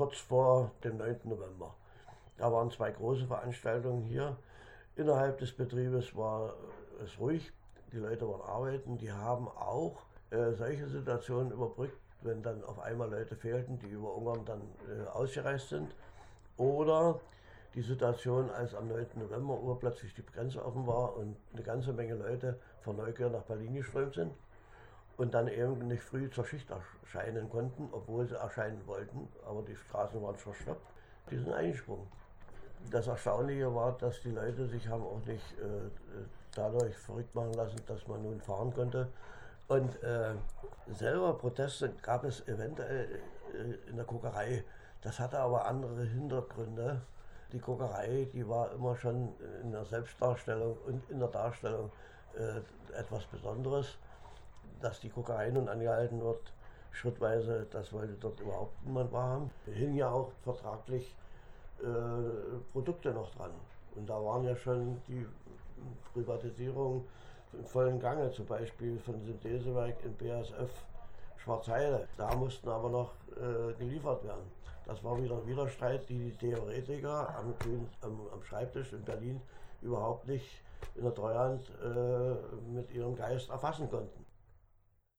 kurz vor dem 9. November. Da waren zwei große Veranstaltungen hier. Innerhalb des Betriebes war es ruhig, die Leute waren arbeiten, die haben auch äh, solche Situationen überbrückt, wenn dann auf einmal Leute fehlten, die über Ungarn dann äh, ausgereist sind. Oder die Situation, als am 9. November urplötzlich die Grenze offen war und eine ganze Menge Leute von Neukölln nach Berlin geströmt sind und dann eben nicht früh zur Schicht erscheinen konnten, obwohl sie erscheinen wollten, aber die Straßen waren verstoppt. Die sind eingesprungen. Das Erstaunliche war, dass die Leute sich haben auch nicht äh, dadurch verrückt machen lassen, dass man nun fahren konnte. Und äh, selber Proteste gab es eventuell äh, in der Kokerei. Das hatte aber andere Hintergründe. Die Kokerei, die war immer schon in der Selbstdarstellung und in der Darstellung äh, etwas Besonderes. Dass die Kokerei nun angehalten wird, schrittweise, das wollte dort überhaupt niemand wahrhaben. Hingen ja auch vertraglich äh, Produkte noch dran. Und da waren ja schon die Privatisierungen im vollen Gange, zum Beispiel von Synthesewerk in BASF Schwarzheide. Da mussten aber noch äh, geliefert werden. Das war wieder ein Widerstreit, die die Theoretiker am, am, am, Schreibtisch in Berlin überhaupt nicht in der Treuhand äh, mit ihrem Geist erfassen konnten.